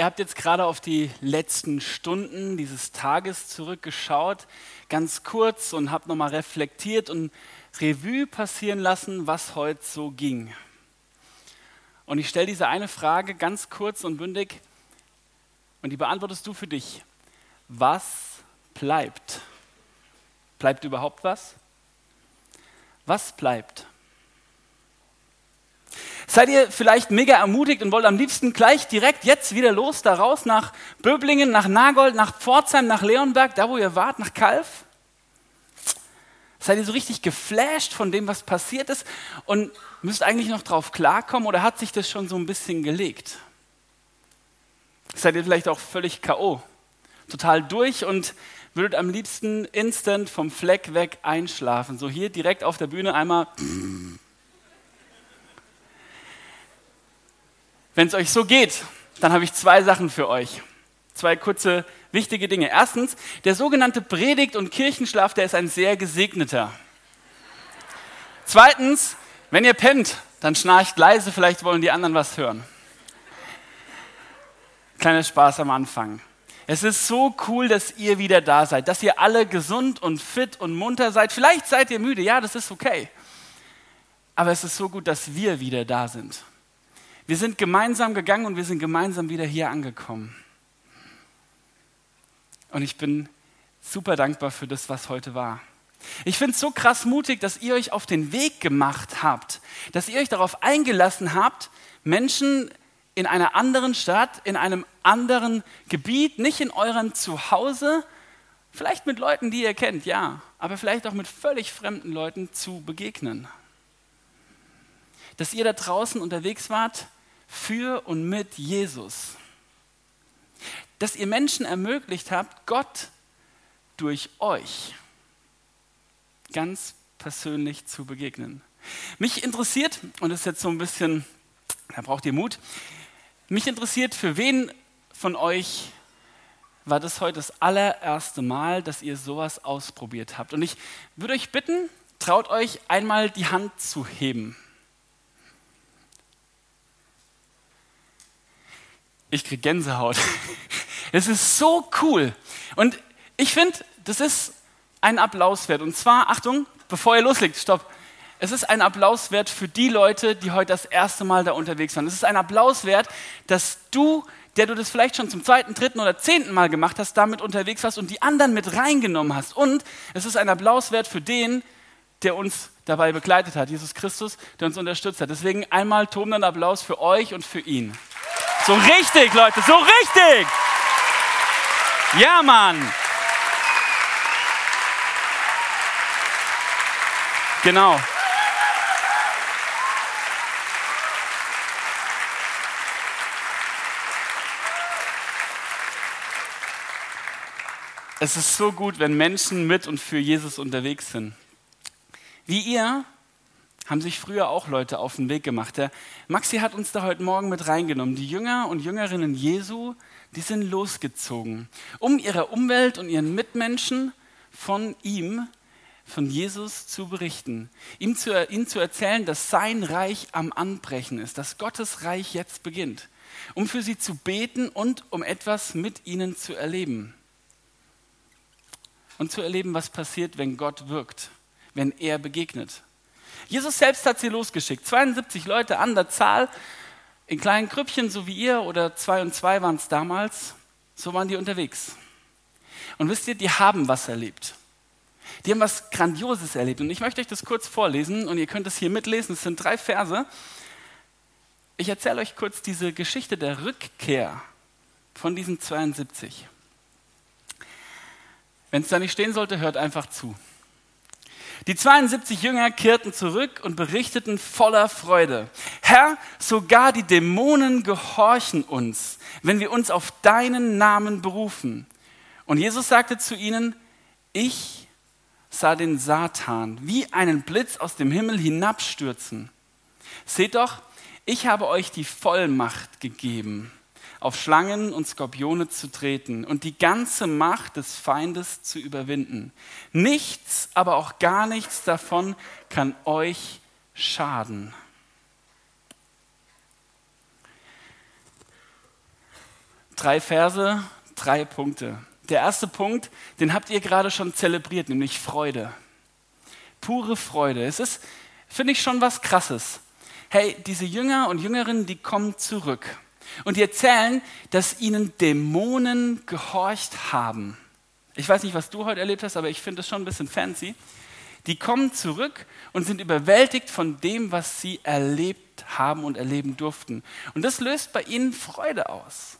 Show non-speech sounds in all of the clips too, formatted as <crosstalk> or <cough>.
Ihr habt jetzt gerade auf die letzten Stunden dieses Tages zurückgeschaut, ganz kurz und habt nochmal reflektiert und Revue passieren lassen, was heute so ging. Und ich stelle diese eine Frage ganz kurz und bündig und die beantwortest du für dich. Was bleibt? Bleibt überhaupt was? Was bleibt? Seid ihr vielleicht mega ermutigt und wollt am liebsten gleich direkt jetzt wieder los, da raus nach Böblingen, nach Nagold, nach Pforzheim, nach Leonberg, da wo ihr wart, nach Kalf? Seid ihr so richtig geflasht von dem, was passiert ist und müsst eigentlich noch drauf klarkommen oder hat sich das schon so ein bisschen gelegt? Seid ihr vielleicht auch völlig K.O., total durch und würdet am liebsten instant vom Fleck weg einschlafen? So hier direkt auf der Bühne einmal. Wenn es euch so geht, dann habe ich zwei Sachen für euch. Zwei kurze, wichtige Dinge. Erstens, der sogenannte Predigt- und Kirchenschlaf, der ist ein sehr gesegneter. Zweitens, wenn ihr pennt, dann schnarcht leise, vielleicht wollen die anderen was hören. Kleiner Spaß am Anfang. Es ist so cool, dass ihr wieder da seid, dass ihr alle gesund und fit und munter seid. Vielleicht seid ihr müde, ja, das ist okay. Aber es ist so gut, dass wir wieder da sind. Wir sind gemeinsam gegangen und wir sind gemeinsam wieder hier angekommen. Und ich bin super dankbar für das, was heute war. Ich finde es so krass mutig, dass ihr euch auf den Weg gemacht habt, dass ihr euch darauf eingelassen habt, Menschen in einer anderen Stadt, in einem anderen Gebiet, nicht in eurem Zuhause, vielleicht mit Leuten, die ihr kennt, ja, aber vielleicht auch mit völlig fremden Leuten zu begegnen. Dass ihr da draußen unterwegs wart für und mit Jesus. Dass ihr Menschen ermöglicht habt, Gott durch euch ganz persönlich zu begegnen. Mich interessiert, und das ist jetzt so ein bisschen, da braucht ihr Mut, mich interessiert, für wen von euch war das heute das allererste Mal, dass ihr sowas ausprobiert habt. Und ich würde euch bitten, traut euch einmal die Hand zu heben. Ich kriege Gänsehaut. <laughs> Es ist so cool. Und ich finde, das ist ein Applaus wert. Und zwar, Achtung, bevor ihr loslegt, stopp. Es ist ein Applaus wert für die Leute, die heute das erste Mal da unterwegs waren. Es ist ein Applaus wert, dass du, der du das vielleicht schon zum zweiten, dritten oder zehnten Mal gemacht hast, damit unterwegs warst und die anderen mit reingenommen hast. Und es ist ein Applaus wert für den, der uns dabei begleitet hat, Jesus Christus, der uns unterstützt hat. Deswegen einmal tobenden Applaus für euch und für ihn. So richtig, Leute, so richtig. Ja, Mann. Genau. Es ist so gut, wenn Menschen mit und für Jesus unterwegs sind. Wie ihr haben sich früher auch Leute auf den Weg gemacht. Der Maxi hat uns da heute Morgen mit reingenommen. Die Jünger und Jüngerinnen Jesu, die sind losgezogen, um ihrer Umwelt und ihren Mitmenschen von ihm, von Jesus zu berichten. Ihm zu, ihnen zu erzählen, dass sein Reich am Anbrechen ist, dass Gottes Reich jetzt beginnt. Um für sie zu beten und um etwas mit ihnen zu erleben. Und zu erleben, was passiert, wenn Gott wirkt, wenn er begegnet. Jesus selbst hat sie losgeschickt. 72 Leute an der Zahl, in kleinen Grüppchen, so wie ihr, oder zwei und zwei waren es damals. So waren die unterwegs. Und wisst ihr, die haben was erlebt. Die haben was Grandioses erlebt. Und ich möchte euch das kurz vorlesen und ihr könnt es hier mitlesen. Es sind drei Verse. Ich erzähle euch kurz diese Geschichte der Rückkehr von diesen 72. Wenn es da nicht stehen sollte, hört einfach zu. Die 72 Jünger kehrten zurück und berichteten voller Freude. Herr, sogar die Dämonen gehorchen uns, wenn wir uns auf deinen Namen berufen. Und Jesus sagte zu ihnen, ich sah den Satan wie einen Blitz aus dem Himmel hinabstürzen. Seht doch, ich habe euch die Vollmacht gegeben, auf Schlangen und Skorpione zu treten und die ganze Macht des Feindes zu überwinden. Nichts, aber auch gar nichts davon kann euch schaden. Drei Verse, drei Punkte. Der erste Punkt, den habt ihr gerade schon zelebriert, nämlich Freude. Pure Freude. Es ist, finde ich, schon was Krasses. Hey, diese Jünger und Jüngerinnen, die kommen zurück. Und die erzählen, dass ihnen Dämonen gehorcht haben. Ich weiß nicht, was du heute erlebt hast, aber ich finde das schon ein bisschen fancy. Die kommen zurück und sind überwältigt von dem, was sie erlebt haben und erleben durften. Und das löst bei ihnen Freude aus.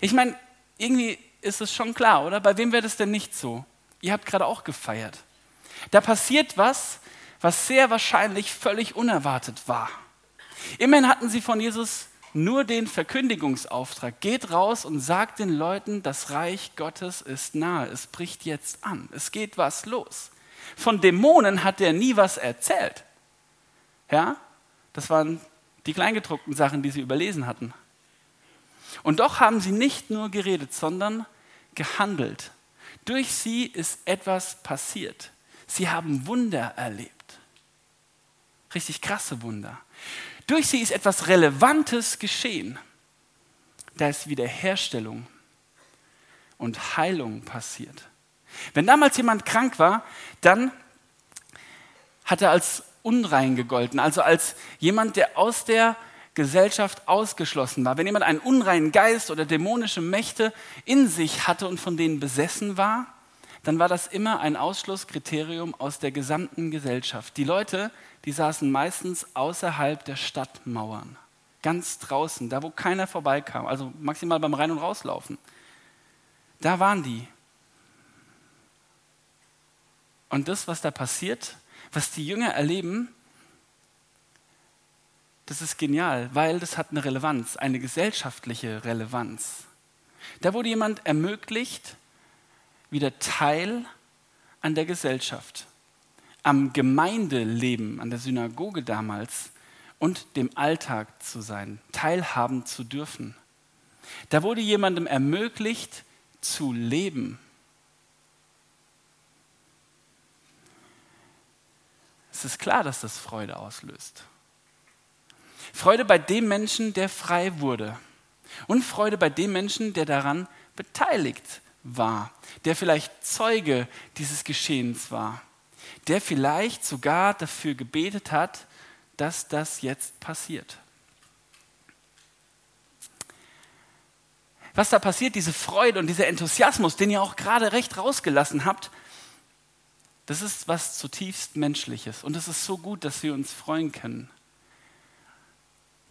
Ich meine, irgendwie ist es schon klar, oder? Bei wem wäre das denn nicht so? Ihr habt gerade auch gefeiert. Da passiert was, was sehr wahrscheinlich völlig unerwartet war. Immerhin hatten sie von Jesus nur den Verkündigungsauftrag. Geht raus und sagt den Leuten, das Reich Gottes ist nahe. Es bricht jetzt an. Es geht was los. Von Dämonen hat er nie was erzählt. Ja, das waren die kleingedruckten Sachen, die sie überlesen hatten. Und doch haben sie nicht nur geredet, sondern gehandelt. Durch sie ist etwas passiert. Sie haben Wunder erlebt. Richtig krasse Wunder. Durch sie ist etwas Relevantes geschehen. Da ist Wiederherstellung und Heilung passiert. Wenn damals jemand krank war, dann hat er als unrein gegolten, also als jemand, der aus der Gesellschaft ausgeschlossen war. Wenn jemand einen unreinen Geist oder dämonische Mächte in sich hatte und von denen besessen war, dann war das immer ein Ausschlusskriterium aus der gesamten Gesellschaft. Die Leute, die saßen meistens außerhalb der Stadtmauern, ganz draußen, da wo keiner vorbeikam, also maximal beim Rein- und Rauslaufen. Da waren die. Und das, was da passiert, was die Jünger erleben, das ist genial, weil das hat eine Relevanz, eine gesellschaftliche Relevanz. Da wurde jemand ermöglicht, wieder Teil an der Gesellschaft, am Gemeindeleben, an der Synagoge damals und dem Alltag zu sein, teilhaben zu dürfen. Da wurde jemandem ermöglicht, zu leben. Es ist klar, dass das Freude auslöst. Freude bei dem Menschen, der frei wurde. Und Freude bei dem Menschen, der daran beteiligt war, der vielleicht Zeuge dieses Geschehens war, der vielleicht sogar dafür gebetet hat, dass das jetzt passiert. Was da passiert, diese Freude und dieser Enthusiasmus, den ihr auch gerade recht rausgelassen habt, das ist was zutiefst Menschliches. Und es ist so gut, dass wir uns freuen können.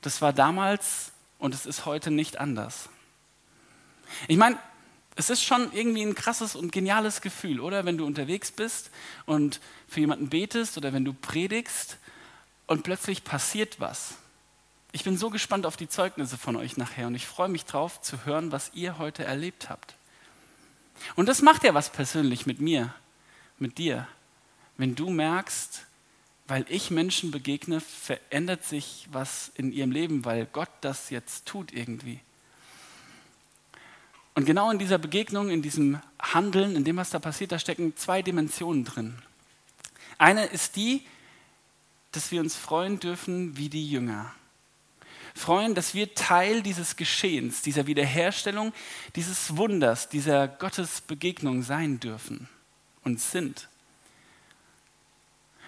Das war damals und es ist heute nicht anders. Ich meine, es ist schon irgendwie ein krasses und geniales Gefühl, oder? Wenn du unterwegs bist und für jemanden betest oder wenn du predigst und plötzlich passiert was. Ich bin so gespannt auf die Zeugnisse von euch nachher und ich freue mich drauf zu hören, was ihr heute erlebt habt. Und das macht ja was persönlich mit mir, mit dir. Wenn du merkst, weil ich Menschen begegne, verändert sich was in ihrem Leben, weil Gott das jetzt tut irgendwie. Und genau in dieser Begegnung, in diesem Handeln, in dem, was da passiert, da stecken zwei Dimensionen drin. Eine ist die, dass wir uns freuen dürfen wie die Jünger. Freuen, dass wir Teil dieses Geschehens, dieser Wiederherstellung, dieses Wunders, dieser Gottesbegegnung sein dürfen und sind.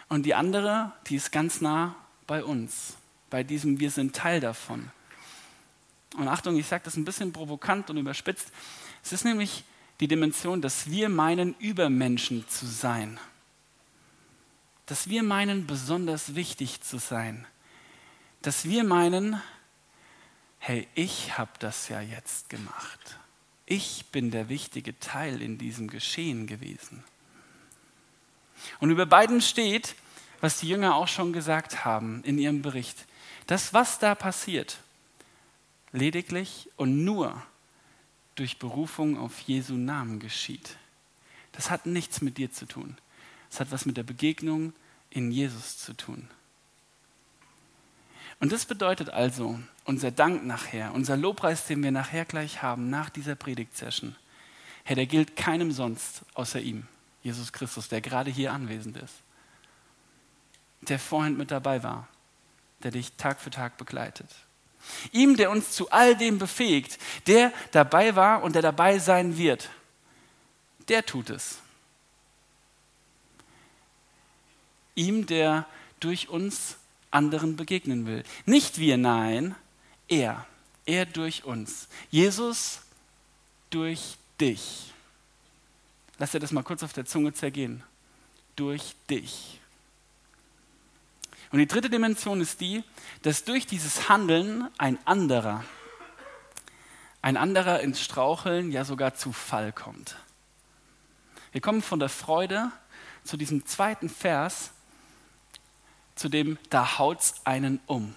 Und die andere, die ist ganz nah bei uns, bei diesem Wir sind Teil davon. Und Achtung, ich sage das ein bisschen provokant und überspitzt. Es ist nämlich die Dimension, dass wir meinen, Übermenschen zu sein. Dass wir meinen, besonders wichtig zu sein. Dass wir meinen, hey, ich habe das ja jetzt gemacht. Ich bin der wichtige Teil in diesem Geschehen gewesen. Und über beiden steht, was die Jünger auch schon gesagt haben in ihrem Bericht, Das, was da passiert, lediglich und nur durch Berufung auf Jesu Namen geschieht. Das hat nichts mit dir zu tun. Es hat was mit der Begegnung in Jesus zu tun. Und das bedeutet also, unser Dank nachher, unser Lobpreis, den wir nachher gleich haben, nach dieser Predigtsession, Herr, der gilt keinem sonst außer ihm, Jesus Christus, der gerade hier anwesend ist, der vorhin mit dabei war, der dich Tag für Tag begleitet. Ihm, der uns zu all dem befähigt, der dabei war und der dabei sein wird, der tut es. Ihm, der durch uns anderen begegnen will. Nicht wir, nein, er. Er durch uns. Jesus durch dich. Lass dir das mal kurz auf der Zunge zergehen. Durch dich. Und die dritte Dimension ist die, dass durch dieses Handeln ein anderer, ein anderer ins Straucheln, ja sogar zu Fall kommt. Wir kommen von der Freude zu diesem zweiten Vers, zu dem da haut's einen um.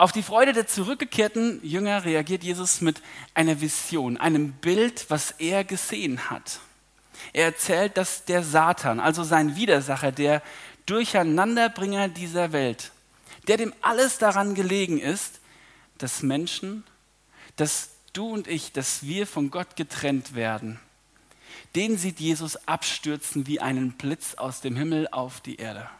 Auf die Freude der zurückgekehrten Jünger reagiert Jesus mit einer Vision, einem Bild, was er gesehen hat. Er erzählt, dass der Satan, also sein Widersacher, der Durcheinanderbringer dieser Welt, der dem alles daran gelegen ist, dass Menschen, dass du und ich, dass wir von Gott getrennt werden, den sieht Jesus abstürzen wie einen Blitz aus dem Himmel auf die Erde.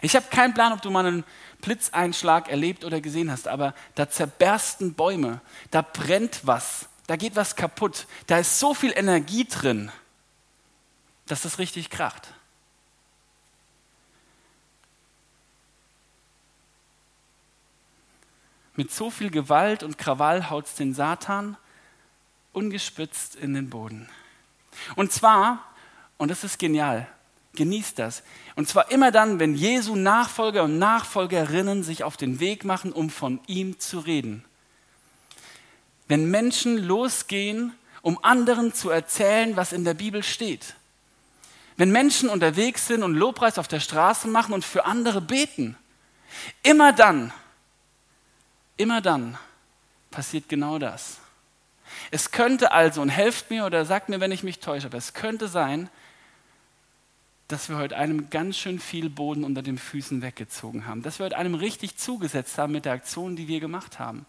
Ich habe keinen Plan, ob du mal einen Blitzeinschlag erlebt oder gesehen hast, aber da zerbersten Bäume, da brennt was, da geht was kaputt, da ist so viel Energie drin, dass das richtig kracht. Mit so viel Gewalt und Krawall haut es den Satan ungespitzt in den Boden. Und zwar, und das ist genial, genießt das. Und zwar immer dann, wenn Jesu Nachfolger und Nachfolgerinnen sich auf den Weg machen, um von ihm zu reden. Wenn Menschen losgehen, um anderen zu erzählen, was in der Bibel steht. Wenn Menschen unterwegs sind und Lobpreis auf der Straße machen und für andere beten. Immer dann, immer dann passiert genau das. Es könnte also, und helft mir oder sagt mir, wenn ich mich täusche, aber es könnte sein, dass wir heute einem ganz schön viel Boden unter den Füßen weggezogen haben. Dass wir heute einem richtig zugesetzt haben mit der Aktion, die wir gemacht haben.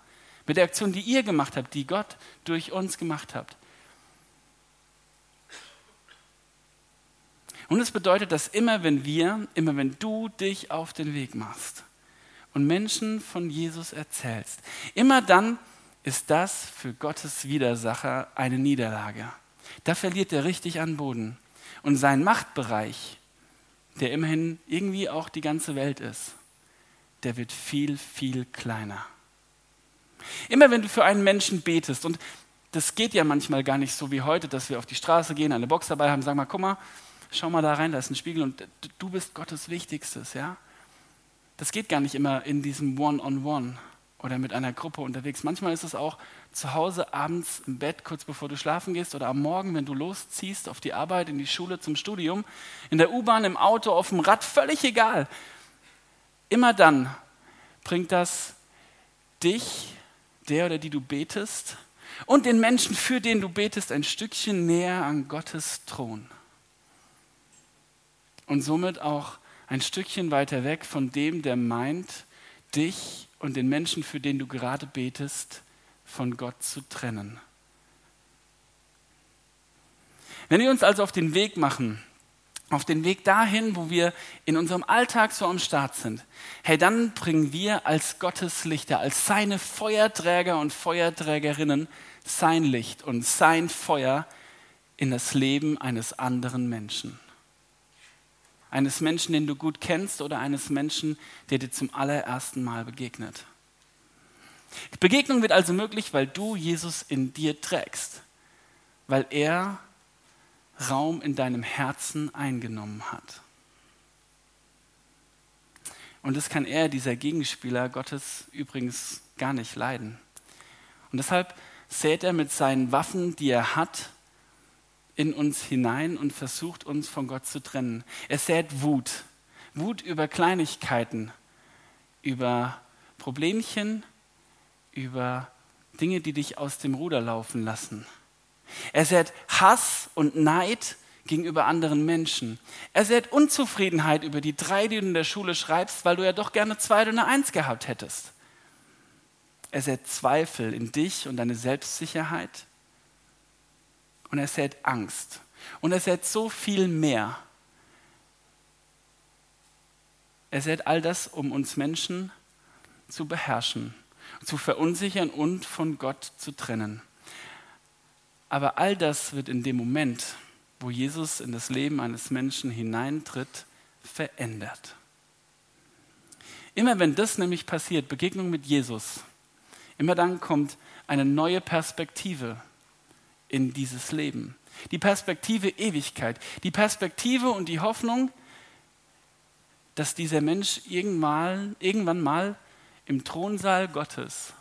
Mit der Aktion, die ihr gemacht habt, die Gott durch uns gemacht habt. Und es bedeutet, dass immer wenn wir, immer wenn du dich auf den Weg machst und Menschen von Jesus erzählst, immer dann, ist das für Gottes Widersacher eine Niederlage. Da verliert er richtig an Boden. Und sein Machtbereich, der immerhin irgendwie auch die ganze Welt ist, der wird viel, viel kleiner. Immer wenn du für einen Menschen betest, und das geht ja manchmal gar nicht so wie heute, dass wir auf die Straße gehen, eine Box dabei haben, sagen mal, guck mal, schau mal da rein, da ist ein Spiegel und du bist Gottes Wichtigstes, ja? Das geht gar nicht immer in diesem One-on-One. -on -One oder mit einer Gruppe unterwegs. Manchmal ist es auch zu Hause abends im Bett, kurz bevor du schlafen gehst oder am Morgen, wenn du losziehst auf die Arbeit, in die Schule, zum Studium, in der U-Bahn, im Auto, auf dem Rad, völlig egal. Immer dann bringt das dich, der oder die du betest, und den Menschen, für den du betest, ein Stückchen näher an Gottes Thron. Und somit auch ein Stückchen weiter weg von dem, der meint, dich und den Menschen, für den du gerade betest, von Gott zu trennen. Wenn wir uns also auf den Weg machen, auf den Weg dahin, wo wir in unserem Alltag so am Start sind, hey, dann bringen wir als Gottes Lichter, als seine Feuerträger und Feuerträgerinnen sein Licht und sein Feuer in das Leben eines anderen Menschen eines Menschen, den du gut kennst oder eines Menschen, der dir zum allerersten Mal begegnet. Begegnung wird also möglich, weil du Jesus in dir trägst, weil er Raum in deinem Herzen eingenommen hat. Und das kann er, dieser Gegenspieler Gottes, übrigens gar nicht leiden. Und deshalb sät er mit seinen Waffen, die er hat, in uns hinein und versucht uns von Gott zu trennen. Er sät Wut. Wut über Kleinigkeiten, über Problemchen, über Dinge, die dich aus dem Ruder laufen lassen. Er sät Hass und Neid gegenüber anderen Menschen. Er sät Unzufriedenheit über die drei, die du in der Schule schreibst, weil du ja doch gerne zwei oder eine Eins gehabt hättest. Er sät Zweifel in dich und deine Selbstsicherheit. Und er sät Angst. Und er sät so viel mehr. Er sät all das, um uns Menschen zu beherrschen, zu verunsichern und von Gott zu trennen. Aber all das wird in dem Moment, wo Jesus in das Leben eines Menschen hineintritt, verändert. Immer wenn das nämlich passiert, Begegnung mit Jesus, immer dann kommt eine neue Perspektive in dieses Leben. Die Perspektive Ewigkeit, die Perspektive und die Hoffnung, dass dieser Mensch irgendwann, irgendwann mal im Thronsaal Gottes,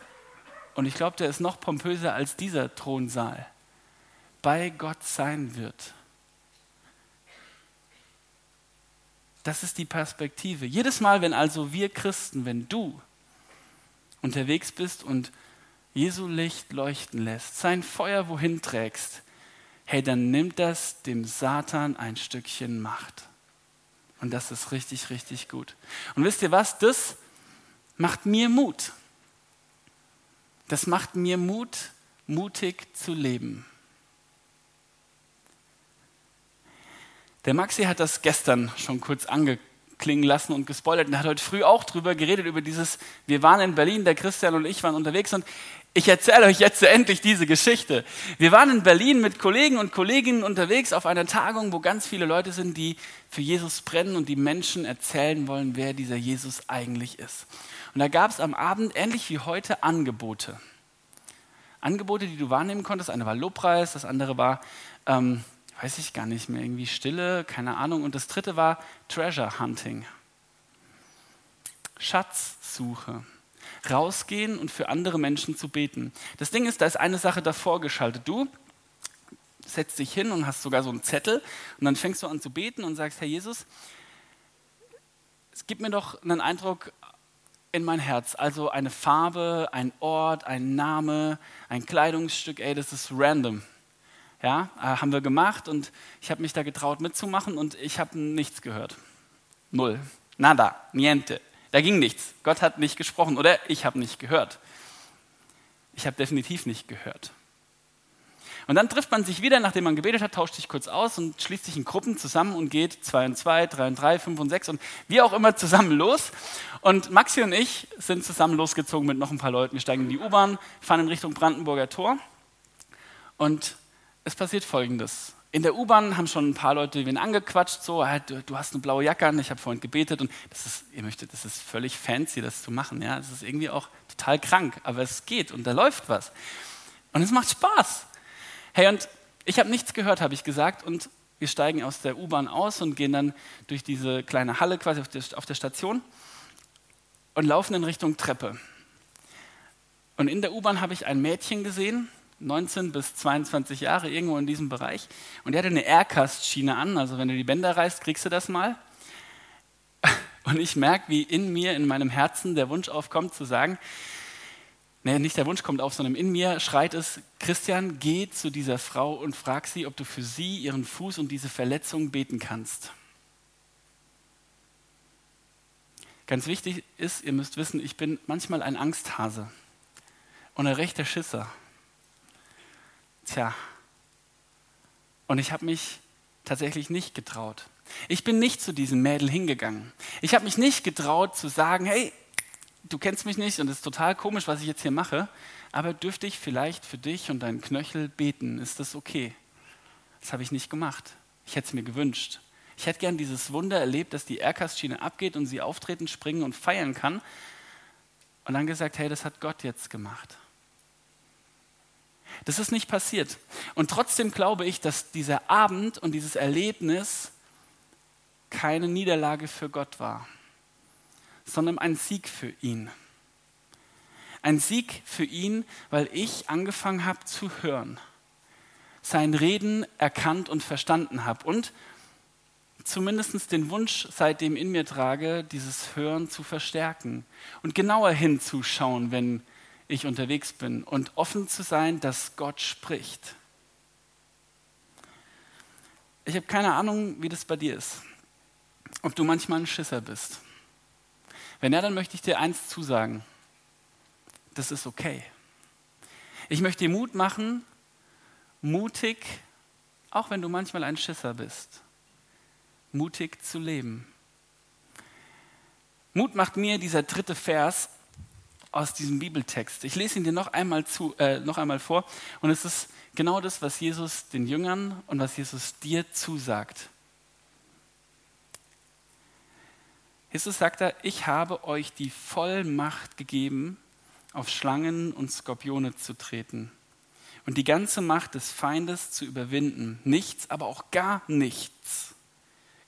und ich glaube, der ist noch pompöser als dieser Thronsaal, bei Gott sein wird. Das ist die Perspektive. Jedes Mal, wenn also wir Christen, wenn du unterwegs bist und Jesu Licht leuchten lässt, sein Feuer wohin trägst, hey, dann nimmt das dem Satan ein Stückchen Macht. Und das ist richtig, richtig gut. Und wisst ihr was? Das macht mir Mut. Das macht mir Mut, mutig zu leben. Der Maxi hat das gestern schon kurz angeklingen lassen und gespoilert und hat heute früh auch drüber geredet, über dieses, wir waren in Berlin, der Christian und ich waren unterwegs und ich erzähle euch jetzt endlich diese Geschichte. Wir waren in Berlin mit Kollegen und Kolleginnen unterwegs auf einer Tagung, wo ganz viele Leute sind, die für Jesus brennen und die Menschen erzählen wollen, wer dieser Jesus eigentlich ist. Und da gab es am Abend, ähnlich wie heute, Angebote. Angebote, die du wahrnehmen konntest. Eine war Lobpreis, das andere war, ähm, weiß ich gar nicht mehr, irgendwie Stille, keine Ahnung. Und das dritte war Treasure Hunting. Schatzsuche rausgehen und für andere Menschen zu beten. Das Ding ist, da ist eine Sache davor geschaltet. Du setzt dich hin und hast sogar so einen Zettel und dann fängst du an zu beten und sagst, Herr Jesus, es gibt mir doch einen Eindruck in mein Herz. Also eine Farbe, ein Ort, ein Name, ein Kleidungsstück, ey, das ist random. Ja, äh, haben wir gemacht und ich habe mich da getraut mitzumachen und ich habe nichts gehört. Null. Nada, niente. Da ging nichts. Gott hat nicht gesprochen oder ich habe nicht gehört. Ich habe definitiv nicht gehört. Und dann trifft man sich wieder, nachdem man gebetet hat, tauscht sich kurz aus und schließt sich in Gruppen zusammen und geht zwei und zwei, drei und drei, fünf und sechs und wie auch immer zusammen los. Und Maxi und ich sind zusammen losgezogen mit noch ein paar Leuten. Wir steigen in die U-Bahn, fahren in Richtung Brandenburger Tor und es passiert Folgendes in der U-Bahn haben schon ein paar Leute wen angequatscht, so, du, du, hast eine blaue Jacke an, ich habe vorhin gebetet und das ist, ihr möchtet, das ist völlig fancy, das zu machen, ja, das ist irgendwie auch total krank, aber es geht und da läuft was und es macht Spaß. Hey, und ich habe nichts gehört, habe ich gesagt und wir steigen aus der U-Bahn aus und gehen dann durch diese kleine Halle quasi auf der, auf der Station und laufen in Richtung Treppe. Und in der U-Bahn habe ich ein Mädchen gesehen, 19 bis 22 Jahre, irgendwo in diesem Bereich. Und er hatte eine Aircast-Schiene an, also wenn du die Bänder reißt, kriegst du das mal. <laughs> Und ich merke, wie in mir, in meinem Herzen der Wunsch aufkommt, zu sagen, nee, nicht der Wunsch kommt auf, sondern in mir schreit es, Christian, geh zu dieser Frau und frag sie, ob du für sie, ihren Fuß und diese Verletzung beten kannst. Ganz wichtig ist, ihr müsst wissen, ich bin manchmal ein Angsthase und ein rechter Schisser. Tja, und ich habe mich tatsächlich nicht getraut. Ich bin nicht zu diesem Mädel hingegangen. Ich habe mich nicht getraut zu sagen, hey, du kennst mich nicht und es ist total komisch, was ich jetzt hier mache, aber dürfte ich vielleicht für dich und deinen Knöchel beten? Ist das okay? Das habe ich nicht gemacht. Ich hätte es mir gewünscht. Ich hätte gern dieses Wunder erlebt, dass die Aircast-Schiene abgeht und sie auftreten, springen und feiern kann. Und dann gesagt, hey, das hat Gott jetzt gemacht. Das ist nicht passiert. Und trotzdem glaube ich, dass dieser Abend und dieses Erlebnis keine Niederlage für Gott war, sondern ein Sieg für ihn. Ein Sieg für ihn, weil ich angefangen habe zu hören, sein Reden erkannt und verstanden habe und zumindest den Wunsch seitdem in mir trage, dieses Hören zu verstärken und genauer hinzuschauen, wenn ich unterwegs bin und offen zu sein, dass Gott spricht. Ich habe keine Ahnung, wie das bei dir ist. Ob du manchmal ein Schisser bist. Wenn ja, dann möchte ich dir eins zusagen. Das ist okay. Ich möchte dir Mut machen, mutig, auch wenn du manchmal ein Schisser bist, mutig zu leben. Mut macht mir dieser dritte Vers aus diesem Bibeltext. Ich lese ihn dir noch einmal, zu, äh, noch einmal vor und es ist genau das, was Jesus den Jüngern und was Jesus dir zusagt. Jesus sagt da, ich habe euch die Vollmacht gegeben, auf Schlangen und Skorpione zu treten und die ganze Macht des Feindes zu überwinden. Nichts, aber auch gar nichts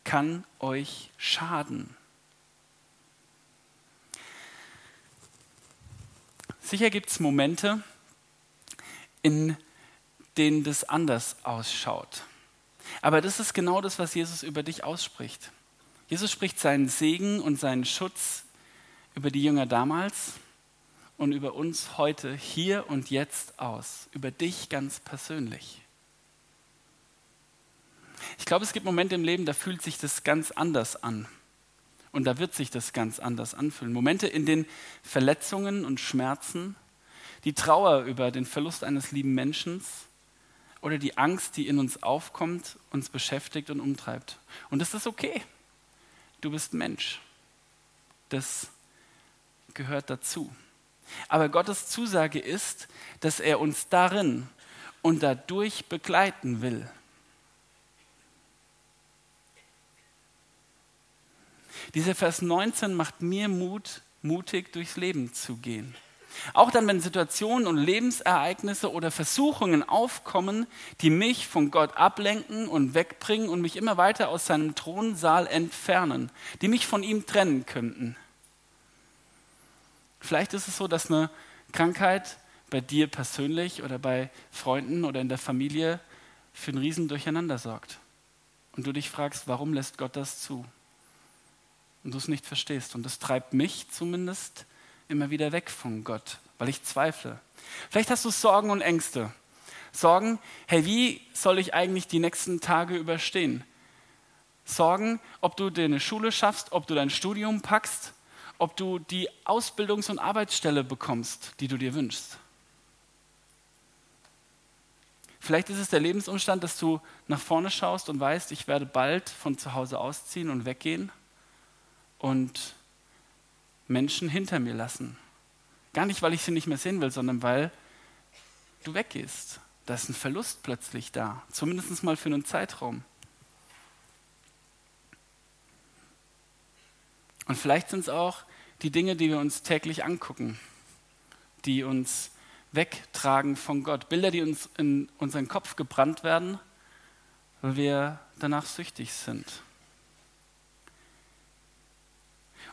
kann euch schaden. Sicher gibt es Momente, in denen das anders ausschaut. Aber das ist genau das, was Jesus über dich ausspricht. Jesus spricht seinen Segen und seinen Schutz über die Jünger damals und über uns heute, hier und jetzt aus, über dich ganz persönlich. Ich glaube, es gibt Momente im Leben, da fühlt sich das ganz anders an. Und da wird sich das ganz anders anfühlen. Momente, in denen Verletzungen und Schmerzen, die Trauer über den Verlust eines lieben Menschen oder die Angst, die in uns aufkommt, uns beschäftigt und umtreibt. Und das ist okay. Du bist Mensch. Das gehört dazu. Aber Gottes Zusage ist, dass er uns darin und dadurch begleiten will. Dieser Vers 19 macht mir Mut, mutig durchs Leben zu gehen. Auch dann, wenn Situationen und Lebensereignisse oder Versuchungen aufkommen, die mich von Gott ablenken und wegbringen und mich immer weiter aus seinem Thronsaal entfernen, die mich von ihm trennen könnten. Vielleicht ist es so, dass eine Krankheit bei dir persönlich oder bei Freunden oder in der Familie für ein Riesen Durcheinander sorgt. Und du dich fragst, warum lässt Gott das zu? Und du es nicht verstehst. Und das treibt mich zumindest immer wieder weg von Gott, weil ich zweifle. Vielleicht hast du Sorgen und Ängste. Sorgen, hey, wie soll ich eigentlich die nächsten Tage überstehen? Sorgen, ob du deine Schule schaffst, ob du dein Studium packst, ob du die Ausbildungs- und Arbeitsstelle bekommst, die du dir wünschst. Vielleicht ist es der Lebensumstand, dass du nach vorne schaust und weißt, ich werde bald von zu Hause ausziehen und weggehen und Menschen hinter mir lassen. Gar nicht, weil ich sie nicht mehr sehen will, sondern weil du weggehst. Da ist ein Verlust plötzlich da, zumindest mal für einen Zeitraum. Und vielleicht sind es auch die Dinge, die wir uns täglich angucken, die uns wegtragen von Gott. Bilder, die uns in unseren Kopf gebrannt werden, weil wir danach süchtig sind.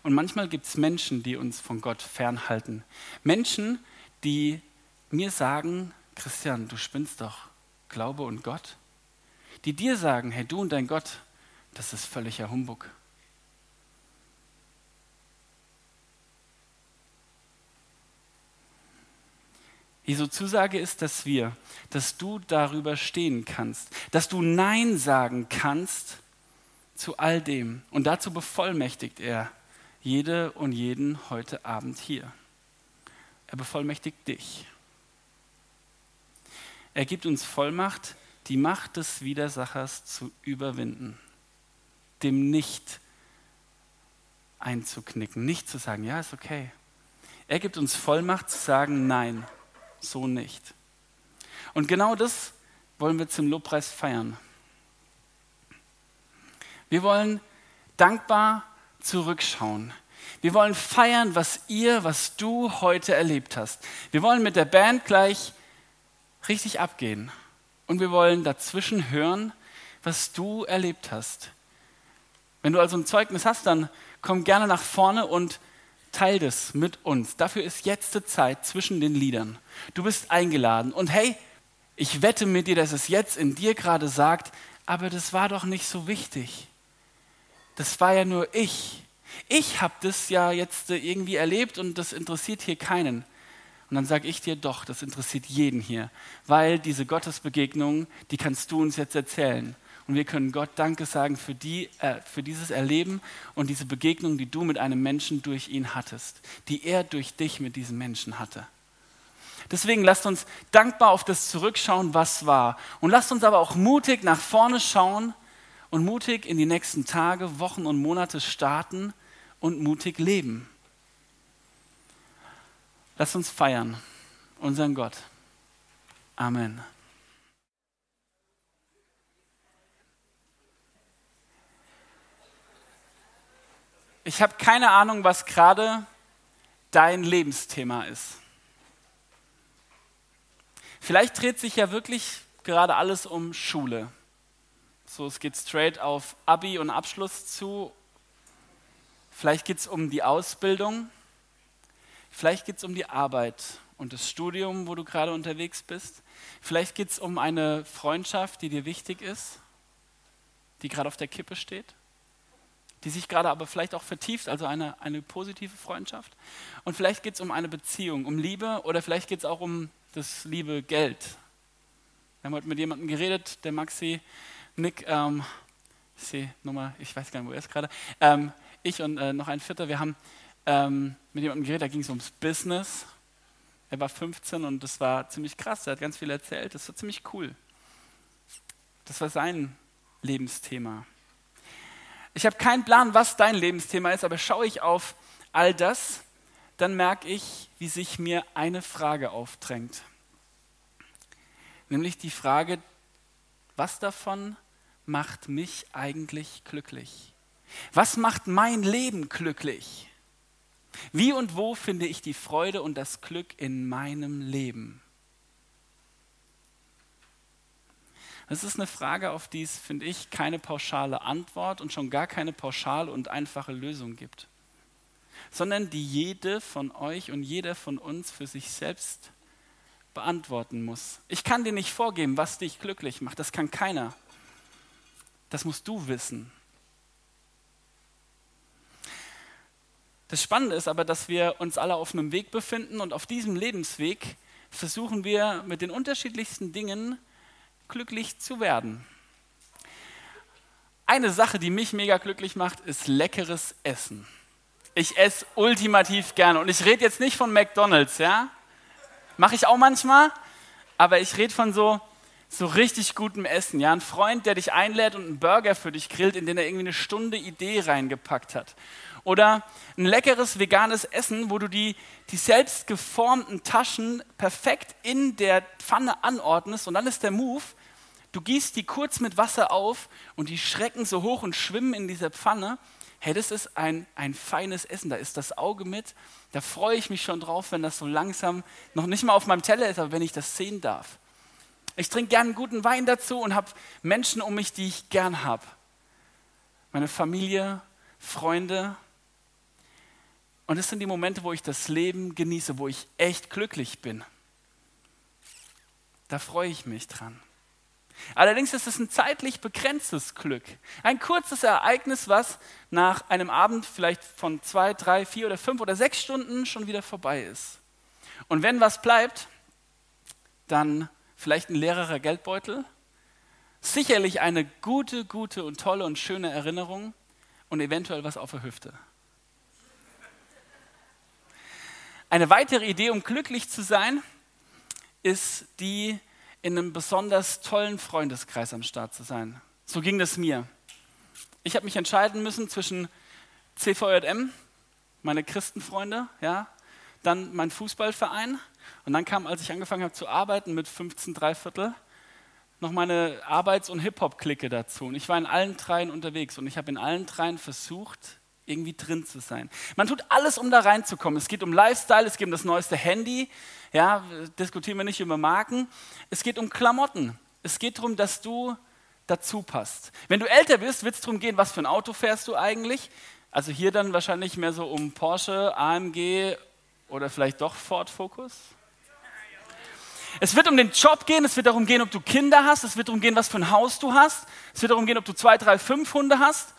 Und manchmal gibt es Menschen, die uns von Gott fernhalten. Menschen, die mir sagen, Christian, du spinnst doch. Glaube und Gott. Die dir sagen, hey, du und dein Gott, das ist völliger Humbug. Jesu Zusage ist, dass wir, dass du darüber stehen kannst, dass du Nein sagen kannst zu all dem. Und dazu bevollmächtigt er jede und jeden heute Abend hier. Er bevollmächtigt dich. Er gibt uns Vollmacht, die Macht des Widersachers zu überwinden, dem nicht einzuknicken, nicht zu sagen, ja, ist okay. Er gibt uns Vollmacht zu sagen, nein, so nicht. Und genau das wollen wir zum Lobpreis feiern. Wir wollen dankbar zurückschauen. Wir wollen feiern, was ihr, was du heute erlebt hast. Wir wollen mit der Band gleich richtig abgehen. Und wir wollen dazwischen hören, was du erlebt hast. Wenn du also ein Zeugnis hast, dann komm gerne nach vorne und teil das mit uns. Dafür ist jetzt die Zeit zwischen den Liedern. Du bist eingeladen. Und hey, ich wette mit dir, dass es jetzt in dir gerade sagt, aber das war doch nicht so wichtig. Das war ja nur ich. Ich habe das ja jetzt irgendwie erlebt und das interessiert hier keinen. Und dann sage ich dir doch, das interessiert jeden hier, weil diese Gottesbegegnung, die kannst du uns jetzt erzählen. Und wir können Gott Danke sagen für, die, äh, für dieses Erleben und diese Begegnung, die du mit einem Menschen durch ihn hattest, die er durch dich mit diesem Menschen hatte. Deswegen lasst uns dankbar auf das zurückschauen, was war. Und lasst uns aber auch mutig nach vorne schauen und mutig in die nächsten Tage, Wochen und Monate starten und mutig leben. Lasst uns feiern, unseren Gott. Amen. Ich habe keine Ahnung, was gerade dein Lebensthema ist. Vielleicht dreht sich ja wirklich gerade alles um Schule. So, es geht straight auf Abi und Abschluss zu. Vielleicht geht es um die Ausbildung. Vielleicht geht es um die Arbeit und das Studium, wo du gerade unterwegs bist. Vielleicht geht es um eine Freundschaft, die dir wichtig ist, die gerade auf der Kippe steht, die sich gerade aber vielleicht auch vertieft, also eine, eine positive Freundschaft. Und vielleicht geht es um eine Beziehung, um Liebe oder vielleicht geht es auch um das liebe Geld. Wir haben heute mit jemandem geredet, der Maxi, Nick, ähm, ich nochmal, ich weiß gar nicht, wo er ist gerade, ähm, ich und äh, noch ein Vierter, wir haben ähm, mit jemandem geredet, da ging es ums Business. Er war 15 und das war ziemlich krass, er hat ganz viel erzählt, das war ziemlich cool. Das war sein Lebensthema. Ich habe keinen Plan, was dein Lebensthema ist, aber schaue ich auf all das, dann merke ich, wie sich mir eine Frage aufdrängt. Nämlich die Frage, was davon macht mich eigentlich glücklich? Was macht mein Leben glücklich? Wie und wo finde ich die Freude und das Glück in meinem Leben? Das ist eine Frage, auf die es, finde ich, keine pauschale Antwort und schon gar keine pauschale und einfache Lösung gibt, sondern die jede von euch und jeder von uns für sich selbst beantworten muss. Ich kann dir nicht vorgeben, was dich glücklich macht, das kann keiner. Das musst du wissen. Das Spannende ist aber, dass wir uns alle auf einem Weg befinden und auf diesem Lebensweg versuchen wir mit den unterschiedlichsten Dingen glücklich zu werden. Eine Sache, die mich mega glücklich macht, ist leckeres Essen. Ich esse ultimativ gerne und ich rede jetzt nicht von McDonald's, ja? Mache ich auch manchmal, aber ich rede von so so richtig gutem Essen. Ja, ein Freund, der dich einlädt und einen Burger für dich grillt, in den er irgendwie eine Stunde Idee reingepackt hat. Oder ein leckeres veganes Essen, wo du die, die selbst geformten Taschen perfekt in der Pfanne anordnest und dann ist der Move, du gießt die kurz mit Wasser auf und die schrecken so hoch und schwimmen in dieser Pfanne. Hey, das ist ein, ein feines Essen, da ist das Auge mit. Da freue ich mich schon drauf, wenn das so langsam noch nicht mal auf meinem Teller ist, aber wenn ich das sehen darf. Ich trinke gern guten Wein dazu und habe Menschen um mich, die ich gern habe. Meine Familie, Freunde. Und es sind die Momente, wo ich das Leben genieße, wo ich echt glücklich bin. Da freue ich mich dran. Allerdings ist es ein zeitlich begrenztes Glück. Ein kurzes Ereignis, was nach einem Abend vielleicht von zwei, drei, vier oder fünf oder sechs Stunden schon wieder vorbei ist. Und wenn was bleibt, dann vielleicht ein leerer Geldbeutel, sicherlich eine gute, gute und tolle und schöne Erinnerung und eventuell was auf der Hüfte. Eine weitere Idee, um glücklich zu sein, ist die, in einem besonders tollen Freundeskreis am Start zu sein. So ging das mir. Ich habe mich entscheiden müssen zwischen CVJM, meine Christenfreunde, ja, dann mein Fußballverein und dann kam, als ich angefangen habe zu arbeiten mit 15 Dreiviertel, noch meine Arbeits- und Hip-Hop-Clique dazu. Und ich war in allen dreien unterwegs und ich habe in allen dreien versucht, irgendwie drin zu sein. Man tut alles, um da reinzukommen. Es geht um Lifestyle, es geht um das neueste Handy. Ja, diskutieren wir nicht über Marken. Es geht um Klamotten. Es geht darum, dass du dazu passt. Wenn du älter bist, wird es darum gehen, was für ein Auto fährst du eigentlich. Also hier dann wahrscheinlich mehr so um Porsche, AMG oder vielleicht doch Ford Focus. Es wird um den Job gehen, es wird darum gehen, ob du Kinder hast, es wird darum gehen, was für ein Haus du hast, es wird darum gehen, ob du zwei, drei, fünf Hunde hast.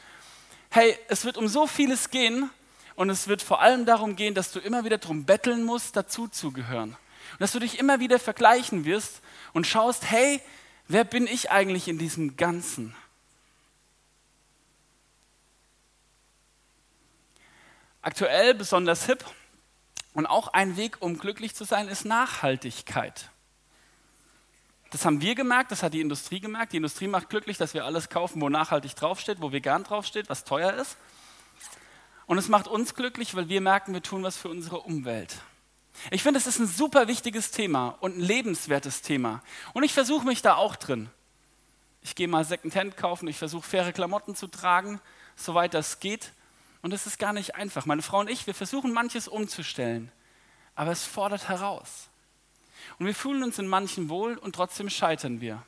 Hey, es wird um so vieles gehen und es wird vor allem darum gehen, dass du immer wieder darum betteln musst, dazuzugehören. Und dass du dich immer wieder vergleichen wirst und schaust, hey, wer bin ich eigentlich in diesem Ganzen? Aktuell besonders hip und auch ein Weg, um glücklich zu sein, ist Nachhaltigkeit. Das haben wir gemerkt, das hat die Industrie gemerkt. Die Industrie macht glücklich, dass wir alles kaufen, wo nachhaltig draufsteht, wo vegan draufsteht, was teuer ist. Und es macht uns glücklich, weil wir merken, wir tun was für unsere Umwelt. Ich finde, es ist ein super wichtiges Thema und ein lebenswertes Thema. Und ich versuche mich da auch drin. Ich gehe mal Secondhand kaufen, ich versuche faire Klamotten zu tragen, soweit das geht. Und es ist gar nicht einfach. Meine Frau und ich, wir versuchen manches umzustellen, aber es fordert heraus. Und wir fühlen uns in manchen wohl und trotzdem scheitern wir.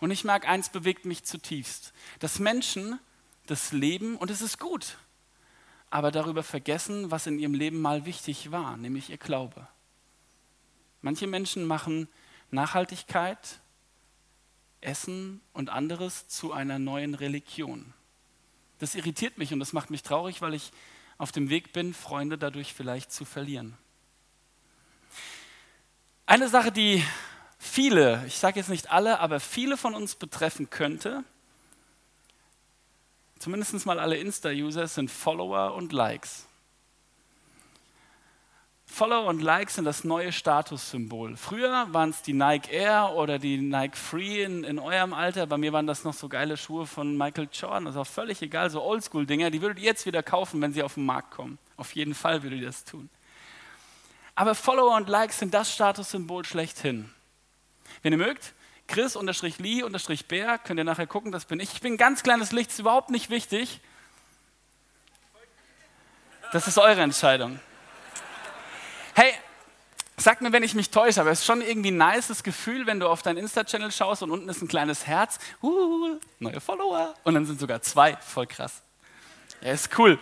Und ich merke, eins bewegt mich zutiefst, dass Menschen das Leben, und es ist gut, aber darüber vergessen, was in ihrem Leben mal wichtig war, nämlich ihr Glaube. Manche Menschen machen Nachhaltigkeit, Essen und anderes zu einer neuen Religion. Das irritiert mich und das macht mich traurig, weil ich auf dem Weg bin, Freunde dadurch vielleicht zu verlieren. Eine Sache, die viele, ich sage jetzt nicht alle, aber viele von uns betreffen könnte, zumindest mal alle Insta-User, sind Follower und Likes. Follower und Likes sind das neue Statussymbol. Früher waren es die Nike Air oder die Nike Free in, in, eurem Alter. Bei mir waren das noch so geile Schuhe von Michael Jordan. Das ist auch völlig egal, so Oldschool-Dinger. Die würdet ihr jetzt wieder kaufen, wenn sie auf den Markt kommen. Auf jeden Fall würdet ihr das tun. Aber Follower und Likes sind das Statussymbol schlechthin. Wenn ihr mögt, Chris-Lee-Bär, könnt ihr nachher gucken, das bin ich. Ich bin ein ganz kleines Licht, ist überhaupt nicht wichtig. Das ist eure Entscheidung. Hey, sag mir, wenn ich mich täusche, aber es ist schon irgendwie ein nices Gefühl, wenn du auf deinen Insta-Channel schaust und unten ist ein kleines Herz. Uh, neue Follower. Und dann sind sogar zwei. Voll krass. Ja, ist cool.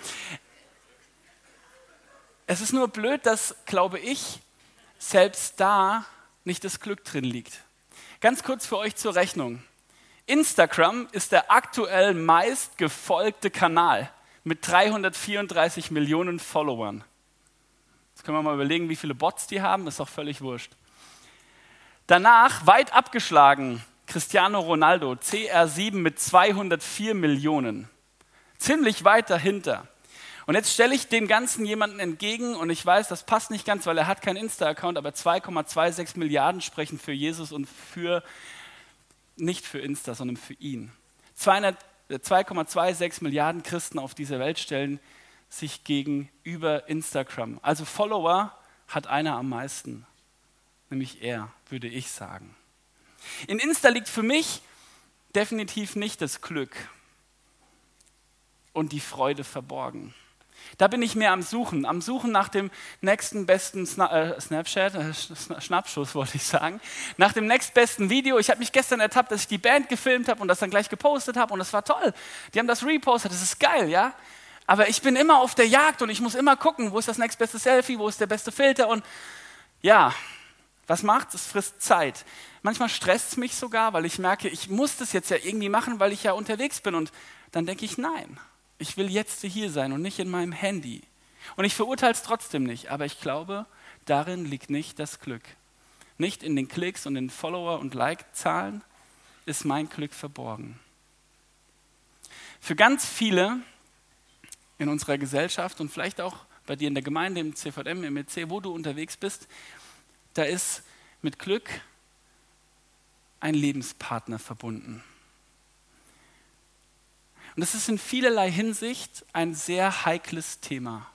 Es ist nur blöd, dass, glaube ich, selbst da nicht das Glück drin liegt. Ganz kurz für euch zur Rechnung. Instagram ist der aktuell meist gefolgte Kanal mit 334 Millionen Followern. Jetzt können wir mal überlegen, wie viele Bots die haben, ist doch völlig wurscht. Danach weit abgeschlagen Cristiano Ronaldo, CR7 mit 204 Millionen. Ziemlich weit dahinter. Und jetzt stelle ich dem Ganzen jemanden entgegen und ich weiß, das passt nicht ganz, weil er hat keinen Insta-Account, aber 2,26 Milliarden sprechen für Jesus und für, nicht für Insta, sondern für ihn. 2,26 äh, Milliarden Christen auf dieser Welt stellen sich gegenüber Instagram. Also Follower hat einer am meisten, nämlich er, würde ich sagen. In Insta liegt für mich definitiv nicht das Glück und die Freude verborgen. Da bin ich mehr am Suchen, am Suchen nach dem nächsten besten Sna äh, Snapchat, äh, Schnappschuss <laughs> wollte ich sagen, nach dem nächstbesten Video. Ich habe mich gestern ertappt, dass ich die Band gefilmt habe und das dann gleich gepostet habe und das war toll. Die haben das repostet, das ist geil, ja. Aber ich bin immer auf der Jagd und ich muss immer gucken, wo ist das nächstbeste Selfie, wo ist der beste Filter und ja, was macht es? frisst Zeit. Manchmal stresst es mich sogar, weil ich merke, ich muss das jetzt ja irgendwie machen, weil ich ja unterwegs bin und dann denke ich, nein, ich will jetzt hier sein und nicht in meinem Handy. Und ich verurteile es trotzdem nicht, aber ich glaube, darin liegt nicht das Glück. Nicht in den Klicks und den Follower- und Like-Zahlen ist mein Glück verborgen. Für ganz viele in unserer Gesellschaft und vielleicht auch bei dir in der Gemeinde, im CVM, im EC, wo du unterwegs bist, da ist mit Glück ein Lebenspartner verbunden. Und das ist in vielerlei Hinsicht ein sehr heikles Thema.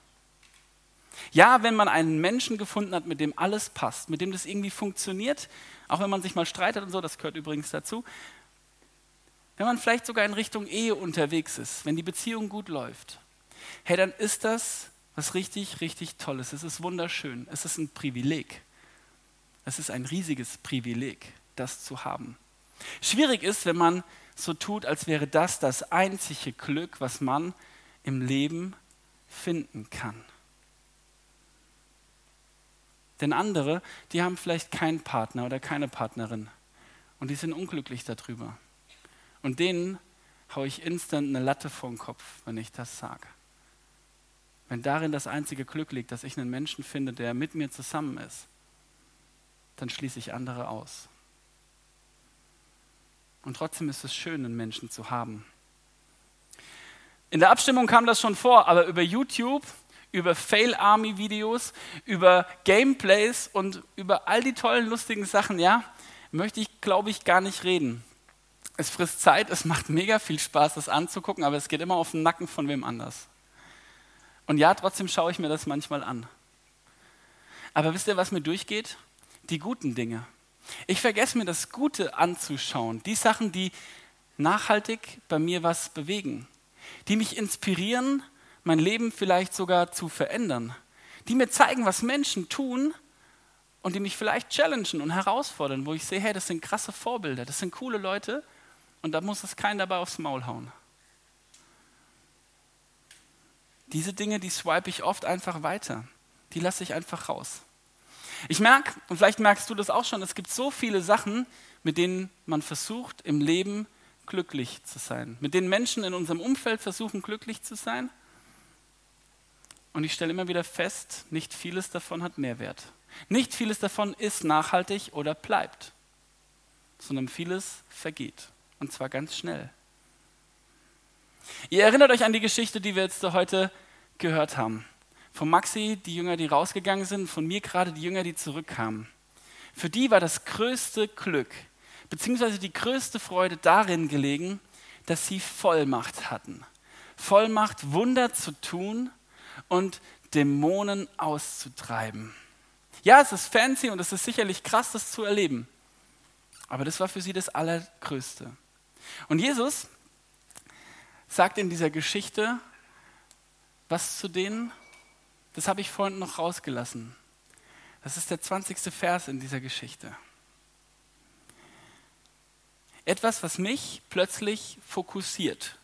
Ja, wenn man einen Menschen gefunden hat, mit dem alles passt, mit dem das irgendwie funktioniert, auch wenn man sich mal streitet und so, das gehört übrigens dazu, wenn man vielleicht sogar in Richtung Ehe unterwegs ist, wenn die Beziehung gut läuft, hey, dann ist das was richtig, richtig Tolles. Es ist wunderschön. Es ist ein Privileg. Es ist ein riesiges Privileg, das zu haben. Schwierig ist, wenn man so tut, als wäre das das einzige Glück, was man im Leben finden kann. Denn andere, die haben vielleicht keinen Partner oder keine Partnerin und die sind unglücklich darüber. Und denen haue ich instant eine Latte vor den Kopf, wenn ich das sage. Wenn darin das einzige Glück liegt, dass ich einen Menschen finde, der mit mir zusammen ist, dann schließe ich andere aus. Und trotzdem ist es schön, einen Menschen zu haben. In der Abstimmung kam das schon vor, aber über YouTube, über Fail-Army-Videos, über Gameplays und über all die tollen, lustigen Sachen, ja, möchte ich, glaube ich, gar nicht reden. Es frisst Zeit, es macht mega viel Spaß, das anzugucken, aber es geht immer auf den Nacken von wem anders. Und ja, trotzdem schaue ich mir das manchmal an. Aber wisst ihr, was mir durchgeht? Die guten Dinge. Ich vergesse mir das Gute anzuschauen. Die Sachen, die nachhaltig bei mir was bewegen. Die mich inspirieren, mein Leben vielleicht sogar zu verändern. Die mir zeigen, was Menschen tun und die mich vielleicht challengen und herausfordern, wo ich sehe, hey, das sind krasse Vorbilder, das sind coole Leute und da muss es keinen dabei aufs Maul hauen. Diese Dinge, die swipe ich oft einfach weiter. Die lasse ich einfach raus. Ich merke, und vielleicht merkst du das auch schon, es gibt so viele Sachen, mit denen man versucht, im Leben glücklich zu sein. Mit denen Menschen in unserem Umfeld versuchen, glücklich zu sein. Und ich stelle immer wieder fest, nicht vieles davon hat Mehrwert. Nicht vieles davon ist nachhaltig oder bleibt, sondern vieles vergeht. Und zwar ganz schnell. Ihr erinnert euch an die Geschichte, die wir jetzt heute gehört haben. Von Maxi, die Jünger, die rausgegangen sind, von mir gerade die Jünger, die zurückkamen. Für die war das größte Glück, beziehungsweise die größte Freude darin gelegen, dass sie Vollmacht hatten. Vollmacht, Wunder zu tun und Dämonen auszutreiben. Ja, es ist fancy und es ist sicherlich krass, das zu erleben. Aber das war für sie das Allergrößte. Und Jesus sagt in dieser Geschichte was zu denen, das habe ich vorhin noch rausgelassen. Das ist der 20. Vers in dieser Geschichte. Etwas, was mich plötzlich fokussiert.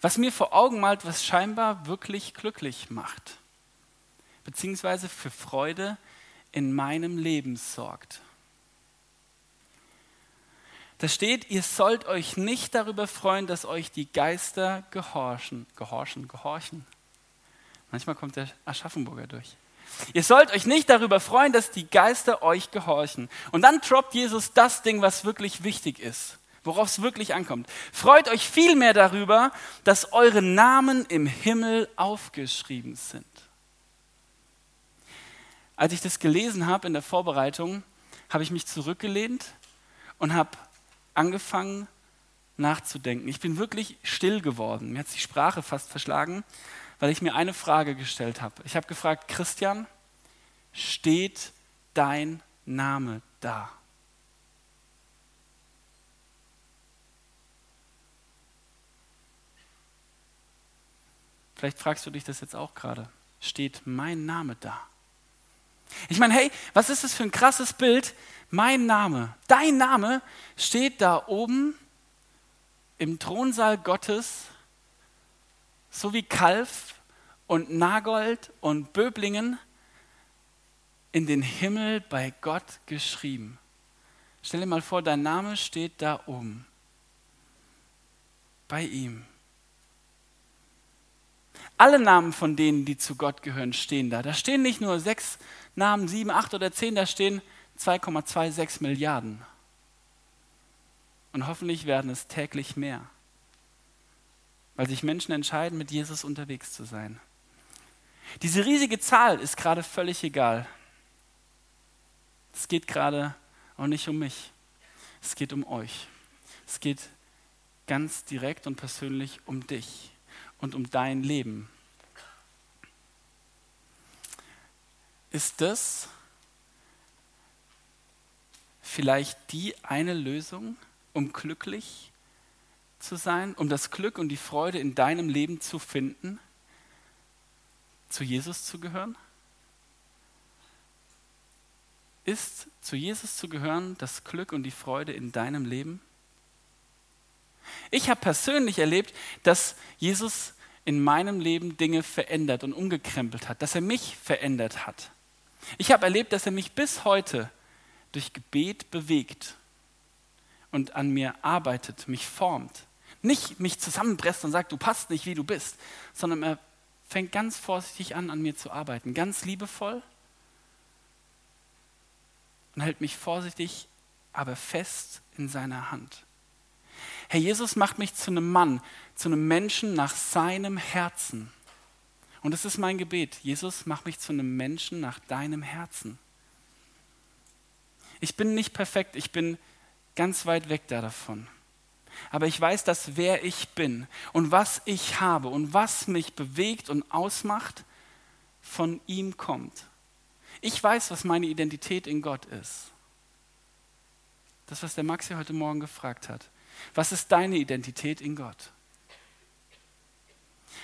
Was mir vor Augen malt, was scheinbar wirklich glücklich macht. Beziehungsweise für Freude in meinem Leben sorgt. Da steht, ihr sollt euch nicht darüber freuen, dass euch die Geister gehorchen. Gehorchen, gehorchen. Manchmal kommt der Aschaffenburger durch. Ihr sollt euch nicht darüber freuen, dass die Geister euch gehorchen. Und dann droppt Jesus das Ding, was wirklich wichtig ist, worauf es wirklich ankommt. Freut euch vielmehr darüber, dass eure Namen im Himmel aufgeschrieben sind. Als ich das gelesen habe in der Vorbereitung, habe ich mich zurückgelehnt und habe angefangen nachzudenken. Ich bin wirklich still geworden. Mir hat die Sprache fast verschlagen, weil ich mir eine Frage gestellt habe. Ich habe gefragt, Christian, steht dein Name da? Vielleicht fragst du dich das jetzt auch gerade. Steht mein Name da? Ich meine, hey, was ist das für ein krasses Bild? Mein Name, dein Name steht da oben im Thronsaal Gottes, so wie Kalf und Nagold und Böblingen in den Himmel bei Gott geschrieben. Stell dir mal vor, dein Name steht da oben, bei ihm. Alle Namen von denen, die zu Gott gehören, stehen da. Da stehen nicht nur sechs Namen, sieben, acht oder zehn, da stehen 2,26 Milliarden. Und hoffentlich werden es täglich mehr, weil sich Menschen entscheiden, mit Jesus unterwegs zu sein. Diese riesige Zahl ist gerade völlig egal. Es geht gerade auch nicht um mich. Es geht um euch. Es geht ganz direkt und persönlich um dich und um dein Leben. Ist das vielleicht die eine Lösung, um glücklich zu sein, um das Glück und die Freude in deinem Leben zu finden, zu Jesus zu gehören? Ist zu Jesus zu gehören das Glück und die Freude in deinem Leben? Ich habe persönlich erlebt, dass Jesus in meinem Leben Dinge verändert und umgekrempelt hat, dass er mich verändert hat. Ich habe erlebt, dass er mich bis heute durch Gebet bewegt und an mir arbeitet, mich formt, nicht mich zusammenpresst und sagt, du passt nicht, wie du bist, sondern er fängt ganz vorsichtig an, an mir zu arbeiten, ganz liebevoll und hält mich vorsichtig, aber fest in seiner Hand. Herr Jesus macht mich zu einem Mann, zu einem Menschen nach seinem Herzen. Und das ist mein Gebet. Jesus, mach mich zu einem Menschen nach deinem Herzen. Ich bin nicht perfekt, ich bin ganz weit weg da davon. Aber ich weiß, dass wer ich bin und was ich habe und was mich bewegt und ausmacht, von ihm kommt. Ich weiß, was meine Identität in Gott ist. Das, was der Maxi heute Morgen gefragt hat. Was ist deine Identität in Gott?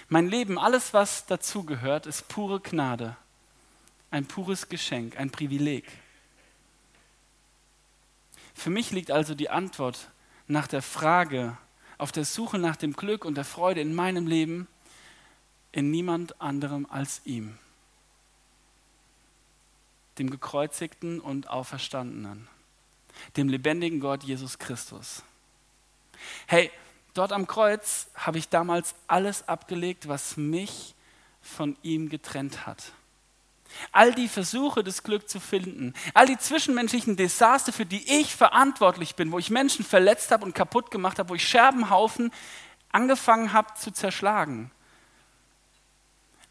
Mein Leben, alles, was dazugehört, ist pure Gnade. Ein pures Geschenk, ein Privileg. Für mich liegt also die Antwort nach der Frage, auf der Suche nach dem Glück und der Freude in meinem Leben in niemand anderem als ihm dem gekreuzigten und auferstandenen, dem lebendigen Gott Jesus Christus. Hey, dort am Kreuz habe ich damals alles abgelegt, was mich von ihm getrennt hat. All die Versuche, das Glück zu finden, all die zwischenmenschlichen Desaster, für die ich verantwortlich bin, wo ich Menschen verletzt habe und kaputt gemacht habe, wo ich Scherbenhaufen angefangen habe zu zerschlagen.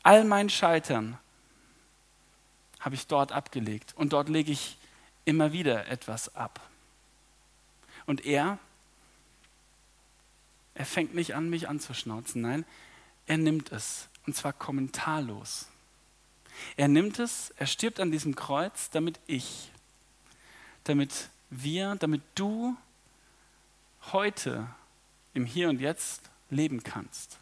All mein Scheitern habe ich dort abgelegt. Und dort lege ich immer wieder etwas ab. Und er, er fängt nicht an, mich anzuschnauzen. Nein, er nimmt es. Und zwar kommentarlos. Er nimmt es, er stirbt an diesem Kreuz, damit ich, damit wir, damit du heute im Hier und Jetzt leben kannst.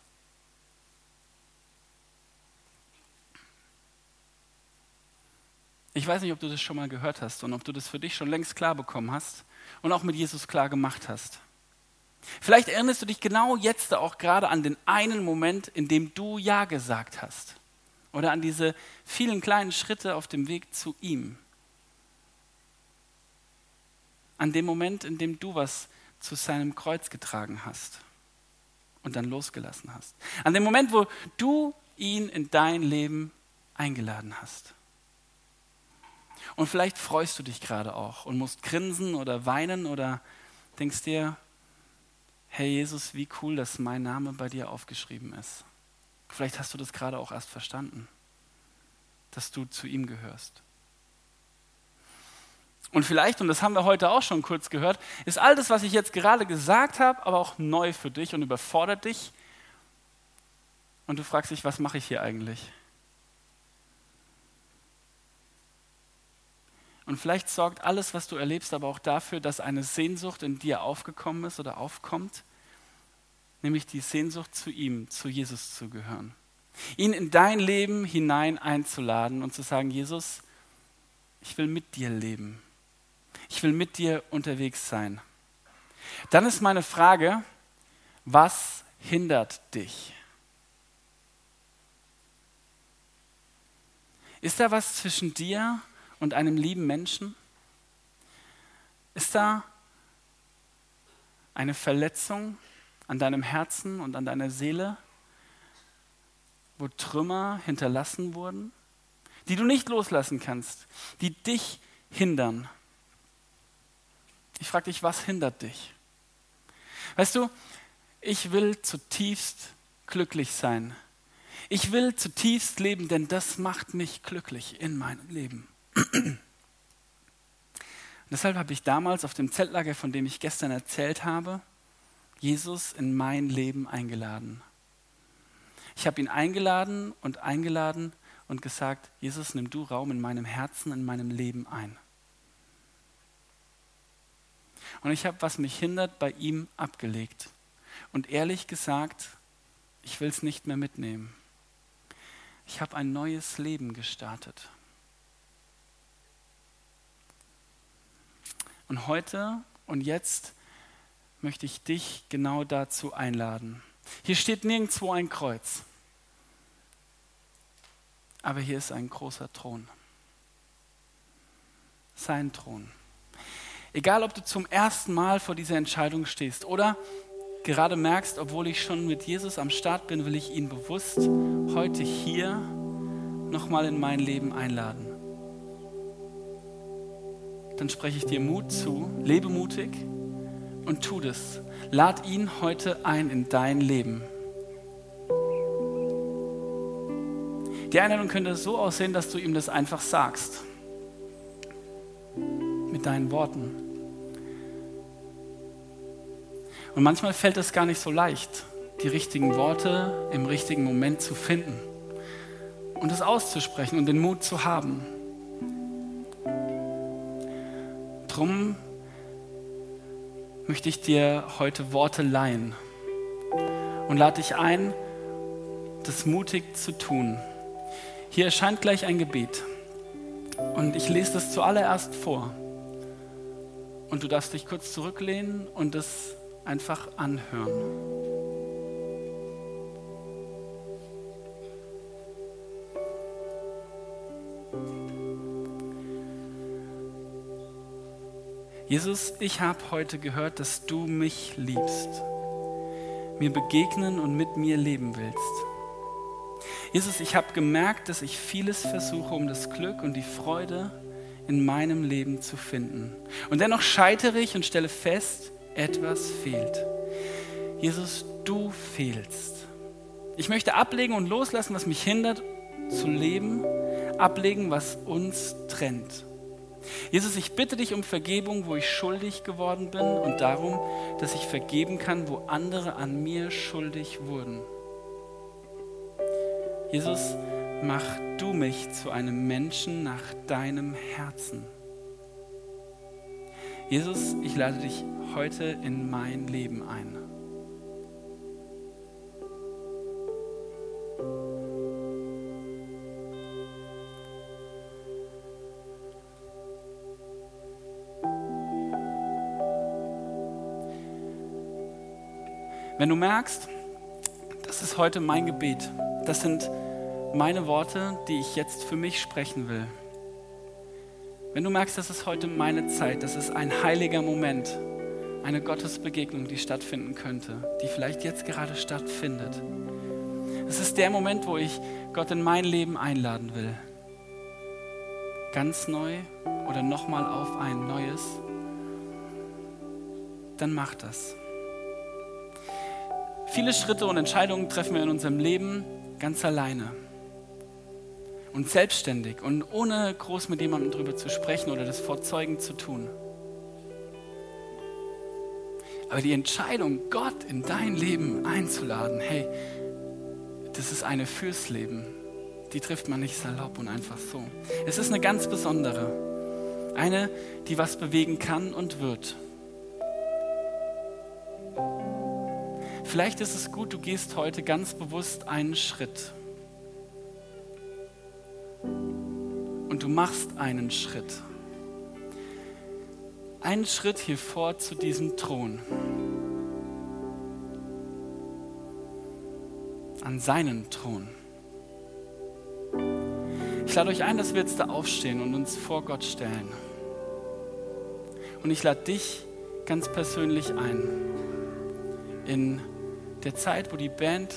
Ich weiß nicht, ob du das schon mal gehört hast und ob du das für dich schon längst klar bekommen hast und auch mit Jesus klar gemacht hast. Vielleicht erinnerst du dich genau jetzt auch gerade an den einen Moment, in dem du Ja gesagt hast. Oder an diese vielen kleinen Schritte auf dem Weg zu ihm. An dem Moment, in dem du was zu seinem Kreuz getragen hast und dann losgelassen hast. An dem Moment, wo du ihn in dein Leben eingeladen hast. Und vielleicht freust du dich gerade auch und musst grinsen oder weinen oder denkst dir, Herr Jesus, wie cool, dass mein Name bei dir aufgeschrieben ist. Vielleicht hast du das gerade auch erst verstanden, dass du zu ihm gehörst. Und vielleicht, und das haben wir heute auch schon kurz gehört, ist all das, was ich jetzt gerade gesagt habe, aber auch neu für dich und überfordert dich. Und du fragst dich, was mache ich hier eigentlich? Und vielleicht sorgt alles, was du erlebst, aber auch dafür, dass eine Sehnsucht in dir aufgekommen ist oder aufkommt, nämlich die Sehnsucht zu ihm, zu Jesus zu gehören. Ihn in dein Leben hinein einzuladen und zu sagen, Jesus, ich will mit dir leben. Ich will mit dir unterwegs sein. Dann ist meine Frage, was hindert dich? Ist da was zwischen dir und einem lieben Menschen? Ist da eine Verletzung an deinem Herzen und an deiner Seele, wo Trümmer hinterlassen wurden, die du nicht loslassen kannst, die dich hindern? Ich frage dich, was hindert dich? Weißt du, ich will zutiefst glücklich sein. Ich will zutiefst leben, denn das macht mich glücklich in meinem Leben. Und deshalb habe ich damals auf dem Zeltlager, von dem ich gestern erzählt habe, Jesus in mein Leben eingeladen. Ich habe ihn eingeladen und eingeladen und gesagt, Jesus, nimm du Raum in meinem Herzen, in meinem Leben ein. Und ich habe, was mich hindert, bei ihm abgelegt. Und ehrlich gesagt, ich will es nicht mehr mitnehmen. Ich habe ein neues Leben gestartet. Und heute und jetzt möchte ich dich genau dazu einladen. Hier steht nirgendwo ein Kreuz, aber hier ist ein großer Thron. Sein Thron. Egal, ob du zum ersten Mal vor dieser Entscheidung stehst oder gerade merkst, obwohl ich schon mit Jesus am Start bin, will ich ihn bewusst heute hier nochmal in mein Leben einladen. Dann spreche ich dir Mut zu, lebe mutig und tu das. Lad ihn heute ein in dein Leben. Die Einladung könnte so aussehen, dass du ihm das einfach sagst. Mit deinen Worten. Und manchmal fällt es gar nicht so leicht, die richtigen Worte im richtigen Moment zu finden und es auszusprechen und den Mut zu haben. Drum möchte ich dir heute Worte leihen und lade dich ein, das mutig zu tun. Hier erscheint gleich ein Gebet und ich lese das zuallererst vor. Und du darfst dich kurz zurücklehnen und es einfach anhören. Jesus, ich habe heute gehört, dass du mich liebst, mir begegnen und mit mir leben willst. Jesus, ich habe gemerkt, dass ich vieles versuche, um das Glück und die Freude in meinem Leben zu finden. Und dennoch scheitere ich und stelle fest, etwas fehlt. Jesus, du fehlst. Ich möchte ablegen und loslassen, was mich hindert zu leben, ablegen, was uns trennt. Jesus, ich bitte dich um Vergebung, wo ich schuldig geworden bin und darum, dass ich vergeben kann, wo andere an mir schuldig wurden. Jesus, mach du mich zu einem Menschen nach deinem Herzen. Jesus, ich lade dich heute in mein Leben ein. Wenn du merkst, das ist heute mein Gebet, das sind meine Worte, die ich jetzt für mich sprechen will. Wenn du merkst, das ist heute meine Zeit, das ist ein heiliger Moment, eine Gottesbegegnung, die stattfinden könnte, die vielleicht jetzt gerade stattfindet. Es ist der Moment, wo ich Gott in mein Leben einladen will. Ganz neu oder nochmal auf ein neues. Dann mach das. Viele Schritte und Entscheidungen treffen wir in unserem Leben ganz alleine und selbstständig und ohne groß mit jemandem darüber zu sprechen oder das vor Zeugen zu tun. Aber die Entscheidung, Gott in dein Leben einzuladen, hey, das ist eine fürs Leben. Die trifft man nicht salopp und einfach so. Es ist eine ganz besondere. Eine, die was bewegen kann und wird. Vielleicht ist es gut, du gehst heute ganz bewusst einen Schritt. Und du machst einen Schritt. Einen Schritt hier vor zu diesem Thron. An seinen Thron. Ich lade euch ein, dass wir jetzt da aufstehen und uns vor Gott stellen. Und ich lade dich ganz persönlich ein, in der Zeit, wo die Band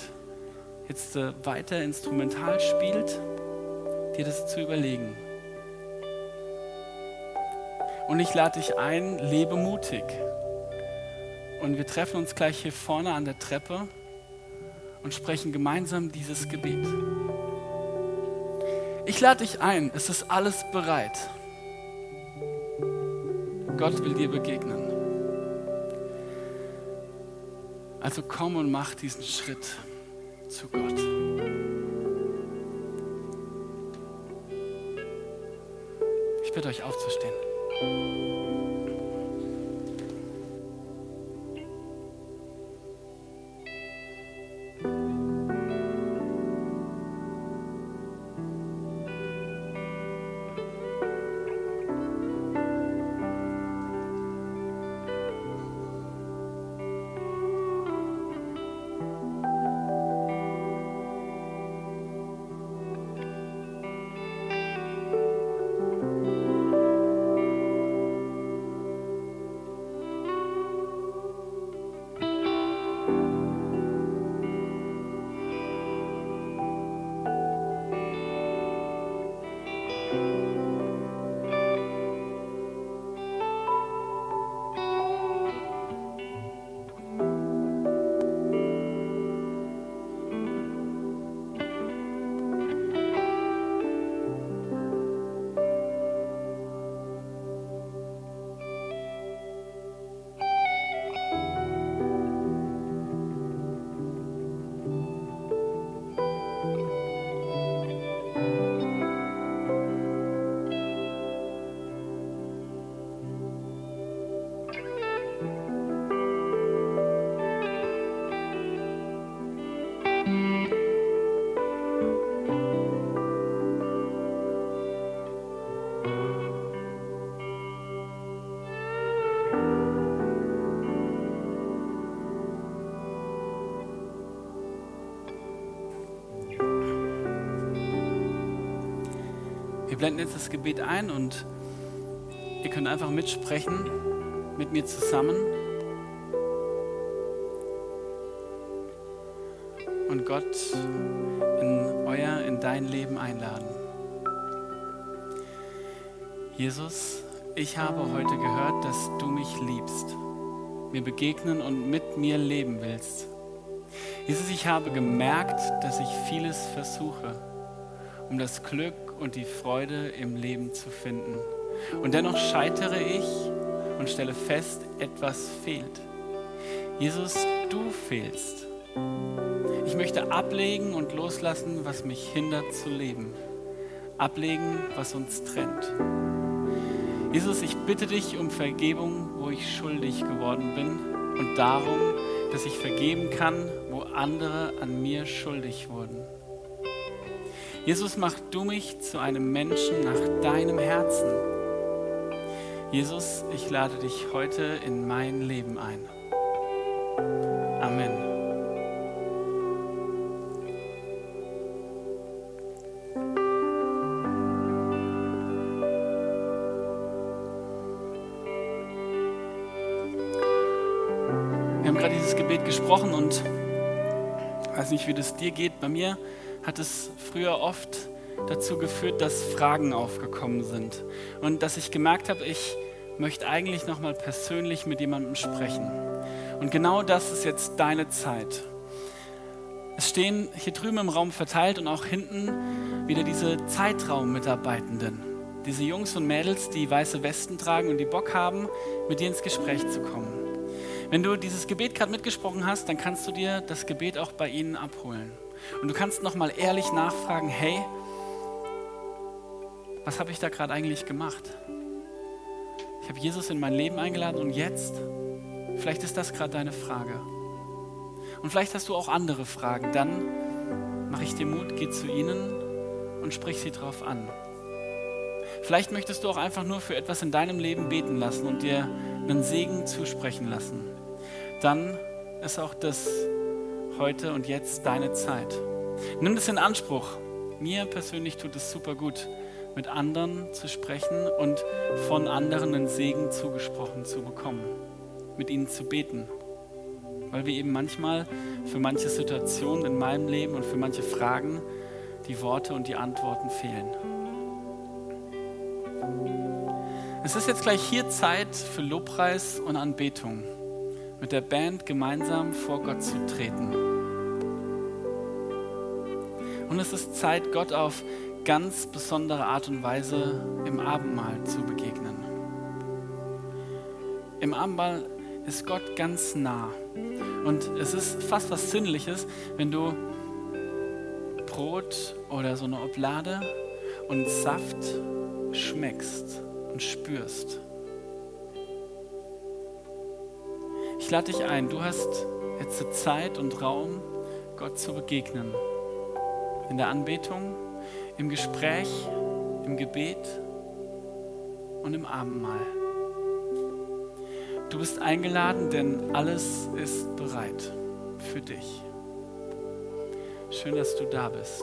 jetzt äh, weiter instrumental spielt, dir das zu überlegen. Und ich lade dich ein, lebe mutig. Und wir treffen uns gleich hier vorne an der Treppe und sprechen gemeinsam dieses Gebet. Ich lade dich ein, es ist alles bereit. Gott will dir begegnen. Also komm und mach diesen Schritt zu Gott. Ich bitte euch aufzustehen. Wir blenden jetzt das Gebet ein und ihr könnt einfach mitsprechen mit mir zusammen. Und Gott in euer, in dein Leben einladen. Jesus, ich habe heute gehört, dass du mich liebst, mir begegnen und mit mir leben willst. Jesus, ich habe gemerkt, dass ich vieles versuche, um das Glück und die Freude im Leben zu finden. Und dennoch scheitere ich und stelle fest, etwas fehlt. Jesus, du fehlst. Ich möchte ablegen und loslassen, was mich hindert zu leben. Ablegen, was uns trennt. Jesus, ich bitte dich um Vergebung, wo ich schuldig geworden bin und darum, dass ich vergeben kann, wo andere an mir schuldig wurden. Jesus, mach du mich zu einem Menschen nach deinem Herzen. Jesus, ich lade dich heute in mein Leben ein. Amen. Wir haben gerade dieses Gebet gesprochen und ich weiß nicht, wie das dir geht. Bei mir hat es früher oft dazu geführt, dass Fragen aufgekommen sind und dass ich gemerkt habe, ich möchte eigentlich noch mal persönlich mit jemandem sprechen. Und genau das ist jetzt deine Zeit. Es stehen hier drüben im Raum verteilt und auch hinten wieder diese Zeitraummitarbeitenden, diese Jungs und Mädels, die weiße Westen tragen und die Bock haben, mit dir ins Gespräch zu kommen. Wenn du dieses Gebet gerade mitgesprochen hast, dann kannst du dir das Gebet auch bei ihnen abholen. Und du kannst noch mal ehrlich nachfragen, hey, was habe ich da gerade eigentlich gemacht? Ich habe Jesus in mein Leben eingeladen und jetzt? Vielleicht ist das gerade deine Frage. Und vielleicht hast du auch andere Fragen. Dann mache ich dir Mut, geh zu ihnen und sprich sie drauf an. Vielleicht möchtest du auch einfach nur für etwas in deinem Leben beten lassen und dir einen Segen zusprechen lassen. Dann ist auch das heute und jetzt deine Zeit. Nimm das in Anspruch. Mir persönlich tut es super gut mit anderen zu sprechen und von anderen einen Segen zugesprochen zu bekommen, mit ihnen zu beten. Weil wir eben manchmal für manche Situationen in meinem Leben und für manche Fragen die Worte und die Antworten fehlen. Es ist jetzt gleich hier Zeit für Lobpreis und Anbetung, mit der Band gemeinsam vor Gott zu treten. Und es ist Zeit, Gott auf ganz besondere Art und Weise im Abendmahl zu begegnen. Im Abendmahl ist Gott ganz nah. Und es ist fast was Sinnliches, wenn du Brot oder so eine Oblade und Saft schmeckst und spürst. Ich lade dich ein, du hast jetzt Zeit und Raum, Gott zu begegnen. In der Anbetung im Gespräch, im Gebet und im Abendmahl. Du bist eingeladen, denn alles ist bereit für dich. Schön, dass du da bist.